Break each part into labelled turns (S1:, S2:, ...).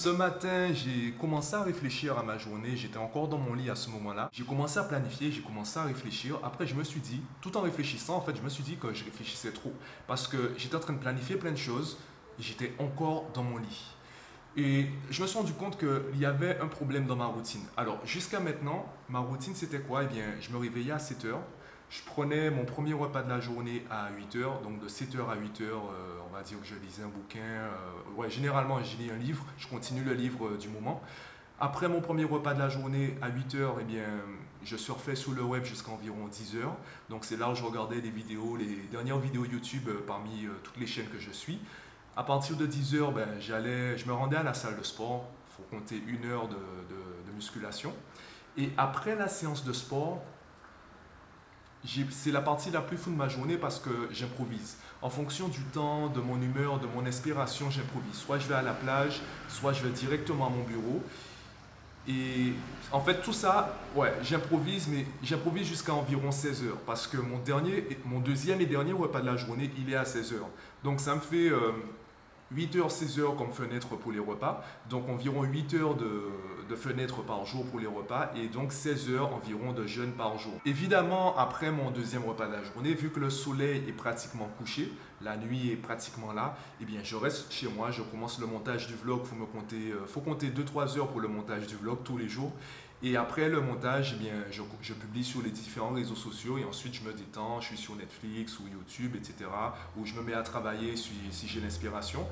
S1: Ce matin, j'ai commencé à réfléchir à ma journée. J'étais encore dans mon lit à ce moment-là. J'ai commencé à planifier, j'ai commencé à réfléchir. Après, je me suis dit, tout en réfléchissant, en fait, je me suis dit que je réfléchissais trop. Parce que j'étais en train de planifier plein de choses et j'étais encore dans mon lit. Et je me suis rendu compte qu'il y avait un problème dans ma routine. Alors, jusqu'à maintenant, ma routine, c'était quoi? Eh bien, je me réveillais à 7 heures. Je prenais mon premier repas de la journée à 8 heures, donc de 7 heures à 8 heures, euh, on va dire que je lisais un bouquin. Euh, ouais, généralement, je lis un livre, je continue le livre euh, du moment. Après mon premier repas de la journée à 8 heures, eh bien, je surfais sur le web jusqu'à environ 10 heures. Donc c'est là où je regardais des vidéos, les dernières vidéos YouTube parmi toutes les chaînes que je suis. À partir de 10 heures, ben, j'allais, je me rendais à la salle de sport. Il faut compter une heure de, de musculation. Et après la séance de sport, c'est la partie la plus fou de ma journée parce que j'improvise. En fonction du temps, de mon humeur, de mon inspiration, j'improvise. Soit je vais à la plage, soit je vais directement à mon bureau. Et en fait, tout ça, ouais, j'improvise, mais j'improvise jusqu'à environ 16 heures parce que mon, dernier, mon deuxième et dernier repas de la journée, il est à 16 heures. Donc ça me fait euh, 8 heures, 16 heures comme fenêtre pour les repas, donc environ 8 heures de, de fenêtre par jour pour les repas et donc 16 heures environ de jeûne par jour. Évidemment, après mon deuxième repas de la journée, vu que le soleil est pratiquement couché, la nuit est pratiquement là, eh bien je reste chez moi, je commence le montage du vlog, faut euh, faut compter 2-3 heures pour le montage du vlog tous les jours. Et après le montage, eh je, publie sur les différents réseaux sociaux et ensuite je me détends, je suis sur Netflix ou YouTube, etc. Où je me mets à travailler si j'ai l'inspiration.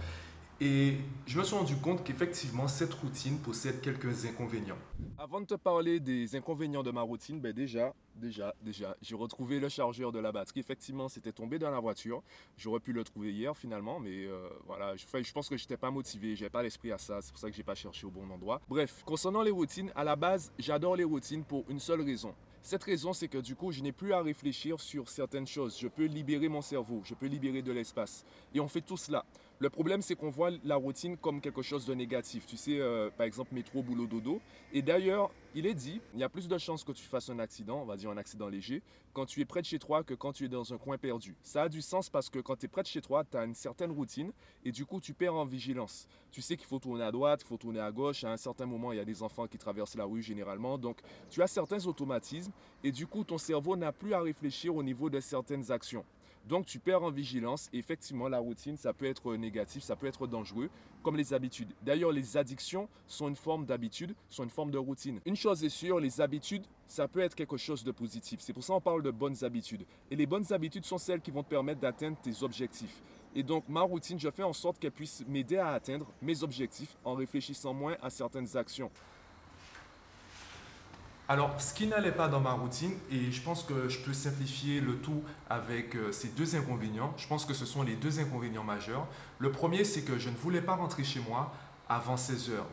S1: Et je me suis rendu compte qu'effectivement, cette routine possède quelques inconvénients. Avant de te parler des inconvénients de ma routine, ben déjà, déjà, déjà, j'ai retrouvé le chargeur de la batterie. Effectivement, c'était tombé dans la voiture. J'aurais pu le trouver hier finalement, mais euh, voilà, je, pense que je n'étais pas motivé, n'avais pas l'esprit à ça. C'est pour ça que je n'ai pas cherché au bon endroit. Bref, concernant les routines, à la base, j'adore les routines pour une seule raison. Cette raison, c'est que du coup, je n'ai plus à réfléchir sur certaines choses. Je peux libérer mon cerveau, je peux libérer de l'espace. Et on fait tout cela. Le problème, c'est qu'on voit la routine comme quelque chose de négatif. Tu sais, euh, par exemple, métro, boulot, dodo. Et d'ailleurs, il est dit, il y a plus de chances que tu fasses un accident, on va dire un accident léger, quand tu es près de chez toi que quand tu es dans un coin perdu. Ça a du sens parce que quand tu es près de chez toi, tu as une certaine routine et du coup, tu perds en vigilance. Tu sais qu'il faut tourner à droite, il faut tourner à gauche. À un certain moment, il y a des enfants qui traversent la rue généralement. Donc, tu as certains automatismes et du coup, ton cerveau n'a plus à réfléchir au niveau de certaines actions. Donc tu perds en vigilance. Et effectivement, la routine, ça peut être négatif, ça peut être dangereux, comme les habitudes. D'ailleurs, les addictions sont une forme d'habitude, sont une forme de routine. Une chose est sûre, les habitudes, ça peut être quelque chose de positif. C'est pour ça qu'on parle de bonnes habitudes. Et les bonnes habitudes sont celles qui vont te permettre d'atteindre tes objectifs. Et donc, ma routine, je fais en sorte qu'elle puisse m'aider à atteindre mes objectifs en réfléchissant moins à certaines actions. Alors, ce qui n'allait pas dans ma routine, et je pense que je peux simplifier le tout avec euh, ces deux inconvénients, je pense que ce sont les deux inconvénients majeurs. Le premier, c'est que je ne voulais pas rentrer chez moi avant 16 heures.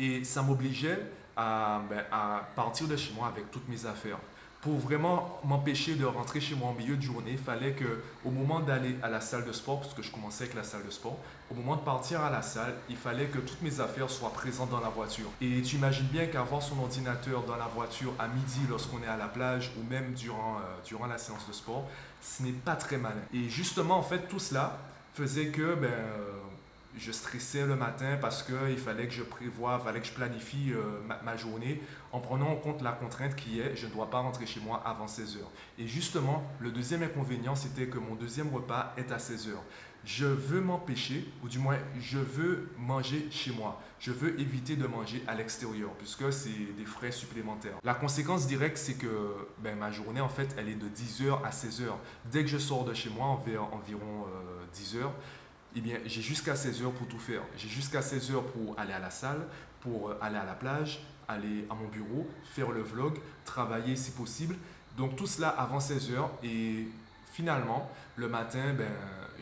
S1: Et ça m'obligeait ben, à partir de chez moi avec toutes mes affaires pour vraiment m'empêcher de rentrer chez moi en milieu de journée, il fallait que au moment d'aller à la salle de sport, parce que je commençais avec la salle de sport, au moment de partir à la salle, il fallait que toutes mes affaires soient présentes dans la voiture. Et tu imagines bien qu'avoir son ordinateur dans la voiture à midi lorsqu'on est à la plage ou même durant, euh, la séance de sport, ce n'est pas très malin. Et justement, en fait, tout cela faisait que ben, euh, je stressais le matin parce qu'il fallait que je prévoie, fallait que je planifie euh, ma, journée en prenant en compte la contrainte qui est je ne dois pas rentrer chez moi avant 16 heures. Et justement, le deuxième inconvénient, c'était que mon deuxième repas est à 16 heures. Je veux m'empêcher, ou du moins, je veux manger chez moi. Je veux éviter de manger à l'extérieur, puisque c'est des frais supplémentaires. La conséquence directe, c'est que ben, ma journée, en fait, elle est de 10h à 16h. Dès que je sors de chez moi, environ 10h, euh, eh bien, j'ai jusqu'à 16 heures pour tout faire. J'ai jusqu'à 16 heures pour aller à la salle, pour euh, aller à la plage, aller à mon bureau, faire le vlog, travailler si possible. Donc tout cela avant 16 heures et finalement, le matin, ben,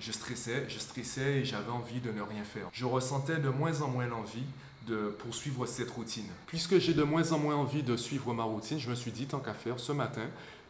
S1: je stressais, je stressais et j'avais envie de ne rien faire. Je ressentais de moins en moins l'envie de poursuivre cette routine. Puisque j'ai de moins en moins envie de suivre ma routine, je me suis dit, tant qu'à faire, ce matin,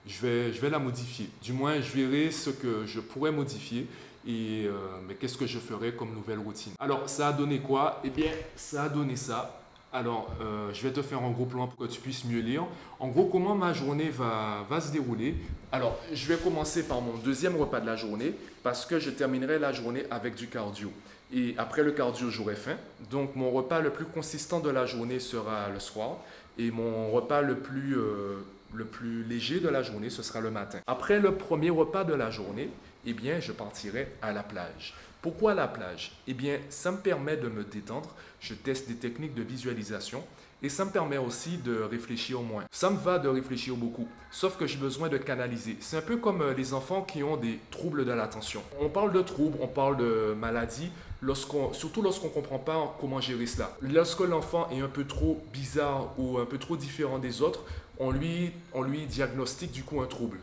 S1: je vais, je vais la modifier. Du moins, je verrai ce que je pourrais modifier et euh, mais qu'est-ce que je ferais comme nouvelle routine. Alors, ça a donné quoi? Eh bien, ça a donné ça. Alors, euh, je vais te faire un gros plan pour que tu puisses mieux lire. En gros, comment ma journée va, va se dérouler? Alors, je vais commencer par mon deuxième repas de la journée parce que je terminerai la journée avec du cardio. Et après le cardio, j'aurai faim. Donc mon repas le plus consistant de la journée sera le soir. Et mon repas le plus, euh, le plus léger de la journée, ce sera le matin. Après le premier repas de la journée, eh bien, je partirai à la plage. Pourquoi la plage? Eh bien, ça me permet de me détendre. Je teste des techniques de visualisation et ça me permet aussi de réfléchir moins. Ça me va de réfléchir beaucoup, sauf que j'ai besoin de canaliser. C'est un peu comme euh, les enfants qui ont des troubles de l'attention. On parle de troubles, on parle de maladies, surtout lorsqu'on ne comprend pas comment gérer cela. Lorsque l'enfant est un peu trop bizarre ou un peu trop différent des autres, on lui, on lui diagnostique du coup un trouble.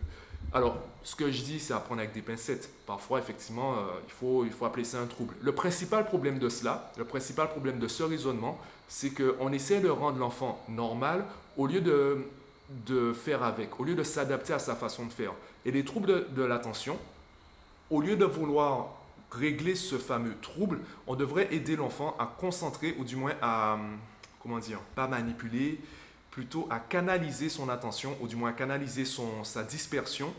S1: Alors, ce que je dis, c'est apprendre avec des pincettes. Parfois, effectivement, euh, il, faut, il faut appeler ça un trouble. Le principal problème de cela, le principal problème de ce raisonnement, c'est qu'on essaie de rendre l'enfant normal au lieu de, faire avec, au lieu de s'adapter à sa façon de faire. Et les troubles de, de l'attention, au lieu de vouloir régler ce fameux trouble, on devrait aider l'enfant à concentrer, ou du moins à, comment dire, pas manipuler, plutôt à canaliser son attention, ou du moins à canaliser son, sa dispersion.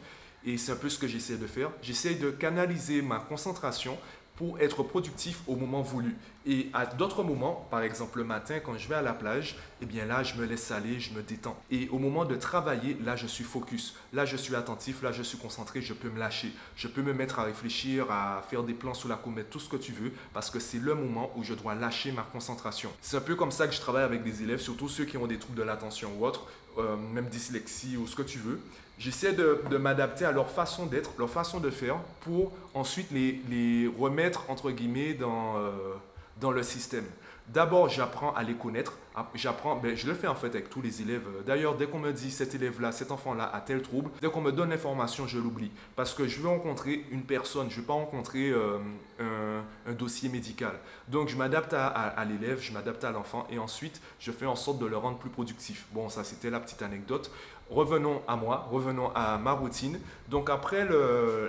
S1: Et c'est un peu ce que j'essaie de faire. J'essaie de canaliser ma concentration pour être productif au moment voulu. Et à d'autres moments, par exemple le matin quand je vais à la plage, eh bien là je me laisse aller, je me détends. Et au moment de travailler, là je suis focus, là je suis attentif, là je suis concentré, je peux me lâcher, je peux me mettre à réfléchir, à faire des plans sous la comète, tout ce que tu veux, parce que c'est le moment où je dois lâcher ma concentration. C'est un peu comme ça que je travaille avec des élèves, surtout ceux qui ont des troubles de l'attention ou autres, euh, même dyslexie ou ce que tu veux. J'essaie de, m'adapter à leur façon d'être, leur façon de faire, pour ensuite les, remettre, entre guillemets, dans, euh, dans le système. D'abord, j'apprends à les connaître. Ah, j'apprends, ben, je le fais en fait avec tous les élèves. D'ailleurs, dès qu'on me dit cet élève-là, cet enfant-là a tel trouble, dès qu'on me donne l'information, je l'oublie. Parce que je veux rencontrer une personne, je ne veux pas rencontrer euh, un, dossier médical. Donc, je m'adapte à, l'élève, je m'adapte à l'enfant et ensuite, je fais en sorte de le rendre plus productif. Bon, ça, c'était la petite anecdote. Revenons à moi, revenons à ma routine. Donc après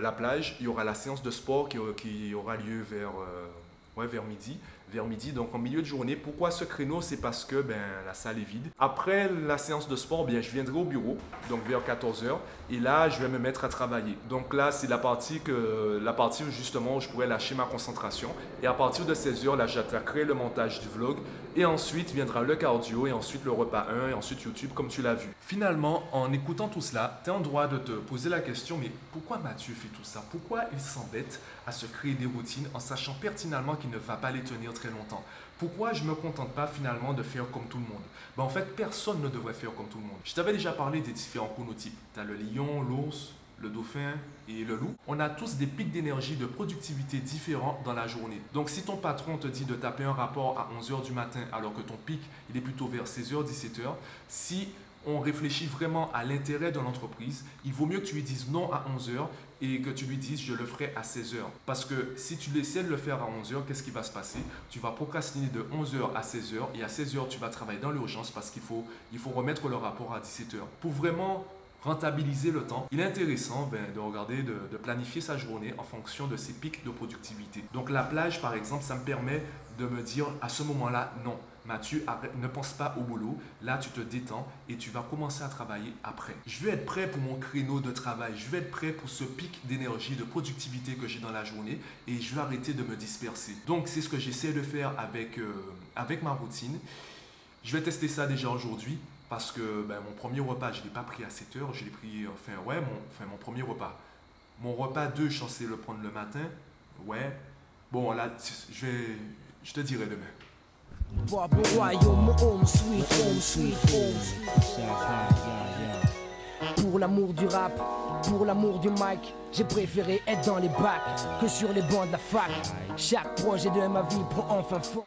S1: la plage, il y aura la séance de sport qui, aura lieu vers, euh, vers midi vers midi, donc en milieu de journée. Pourquoi ce créneau? C'est parce que ben, la salle est vide. Après la séance de sport, bien, je viendrai au bureau, donc vers 14h, et là, je vais me mettre à travailler. Donc là, c'est la partie, que, la partie où justement je pourrais lâcher ma concentration. Et à partir de 16h, là, j'attaquerai le montage du vlog, et ensuite viendra le cardio, et ensuite le repas 1, et ensuite YouTube, comme tu l'as vu. Finalement, en écoutant tout cela, tu es en droit de te poser la question, mais pourquoi Mathieu fait tout ça? Pourquoi il s'embête à se créer des routines en sachant pertinemment qu'il ne va pas les tenir longtemps pourquoi je ne me contente pas finalement de faire comme tout le monde? Ben, En fait, personne ne devrait faire comme tout le monde. Je t'avais déjà parlé des différents chronotypes. Tu as le lion, l'ours, le dauphin et le loup. On a tous des pics d'énergie, de productivité différents dans la journée. Donc si ton patron te dit de taper un rapport à 11h du matin alors que ton pic il est plutôt vers 16h, 17h, si on réfléchit vraiment à l'intérêt de l'entreprise, il vaut mieux que tu lui dises non à 11h et que tu lui dises je le ferai à 16h. Parce que si tu essaies de le faire à 11h, qu'est-ce qui va se passer? Tu vas procrastiner de 11h à 16h et à 16h tu vas travailler dans l'urgence parce qu'il faut, il remettre le rapport à 17h. Pour vraiment rentabiliser le temps, il est intéressant ben, de regarder, de, de, planifier sa journée en fonction de ses pics de productivité. Donc la plage, par exemple, ça me permet de me dire à ce moment-là, non, Mathieu, ne pense pas au boulot. Là, tu te détends et tu vas commencer à travailler après. Je veux être prêt pour mon créneau de travail. Je veux être prêt pour ce pic d'énergie, de productivité que j'ai dans la journée et je veux arrêter de me disperser. Donc, c'est ce que j'essaie de faire avec, euh, avec ma routine. Je vais tester ça déjà aujourd'hui parce que ben, mon premier repas, je ne l'ai pas pris à 7 heures. Je l'ai pris, enfin, ouais, mon, enfin, mon premier repas. Mon repas 2, je suis censé le prendre le matin. Ouais. Bon, là, je, vais, je te dirai demain. Pour l'amour du rap, pour l'amour du mic, j'ai préféré être dans les bacs que sur les bancs de la fac. Chaque projet de ma vie prend enfin fond.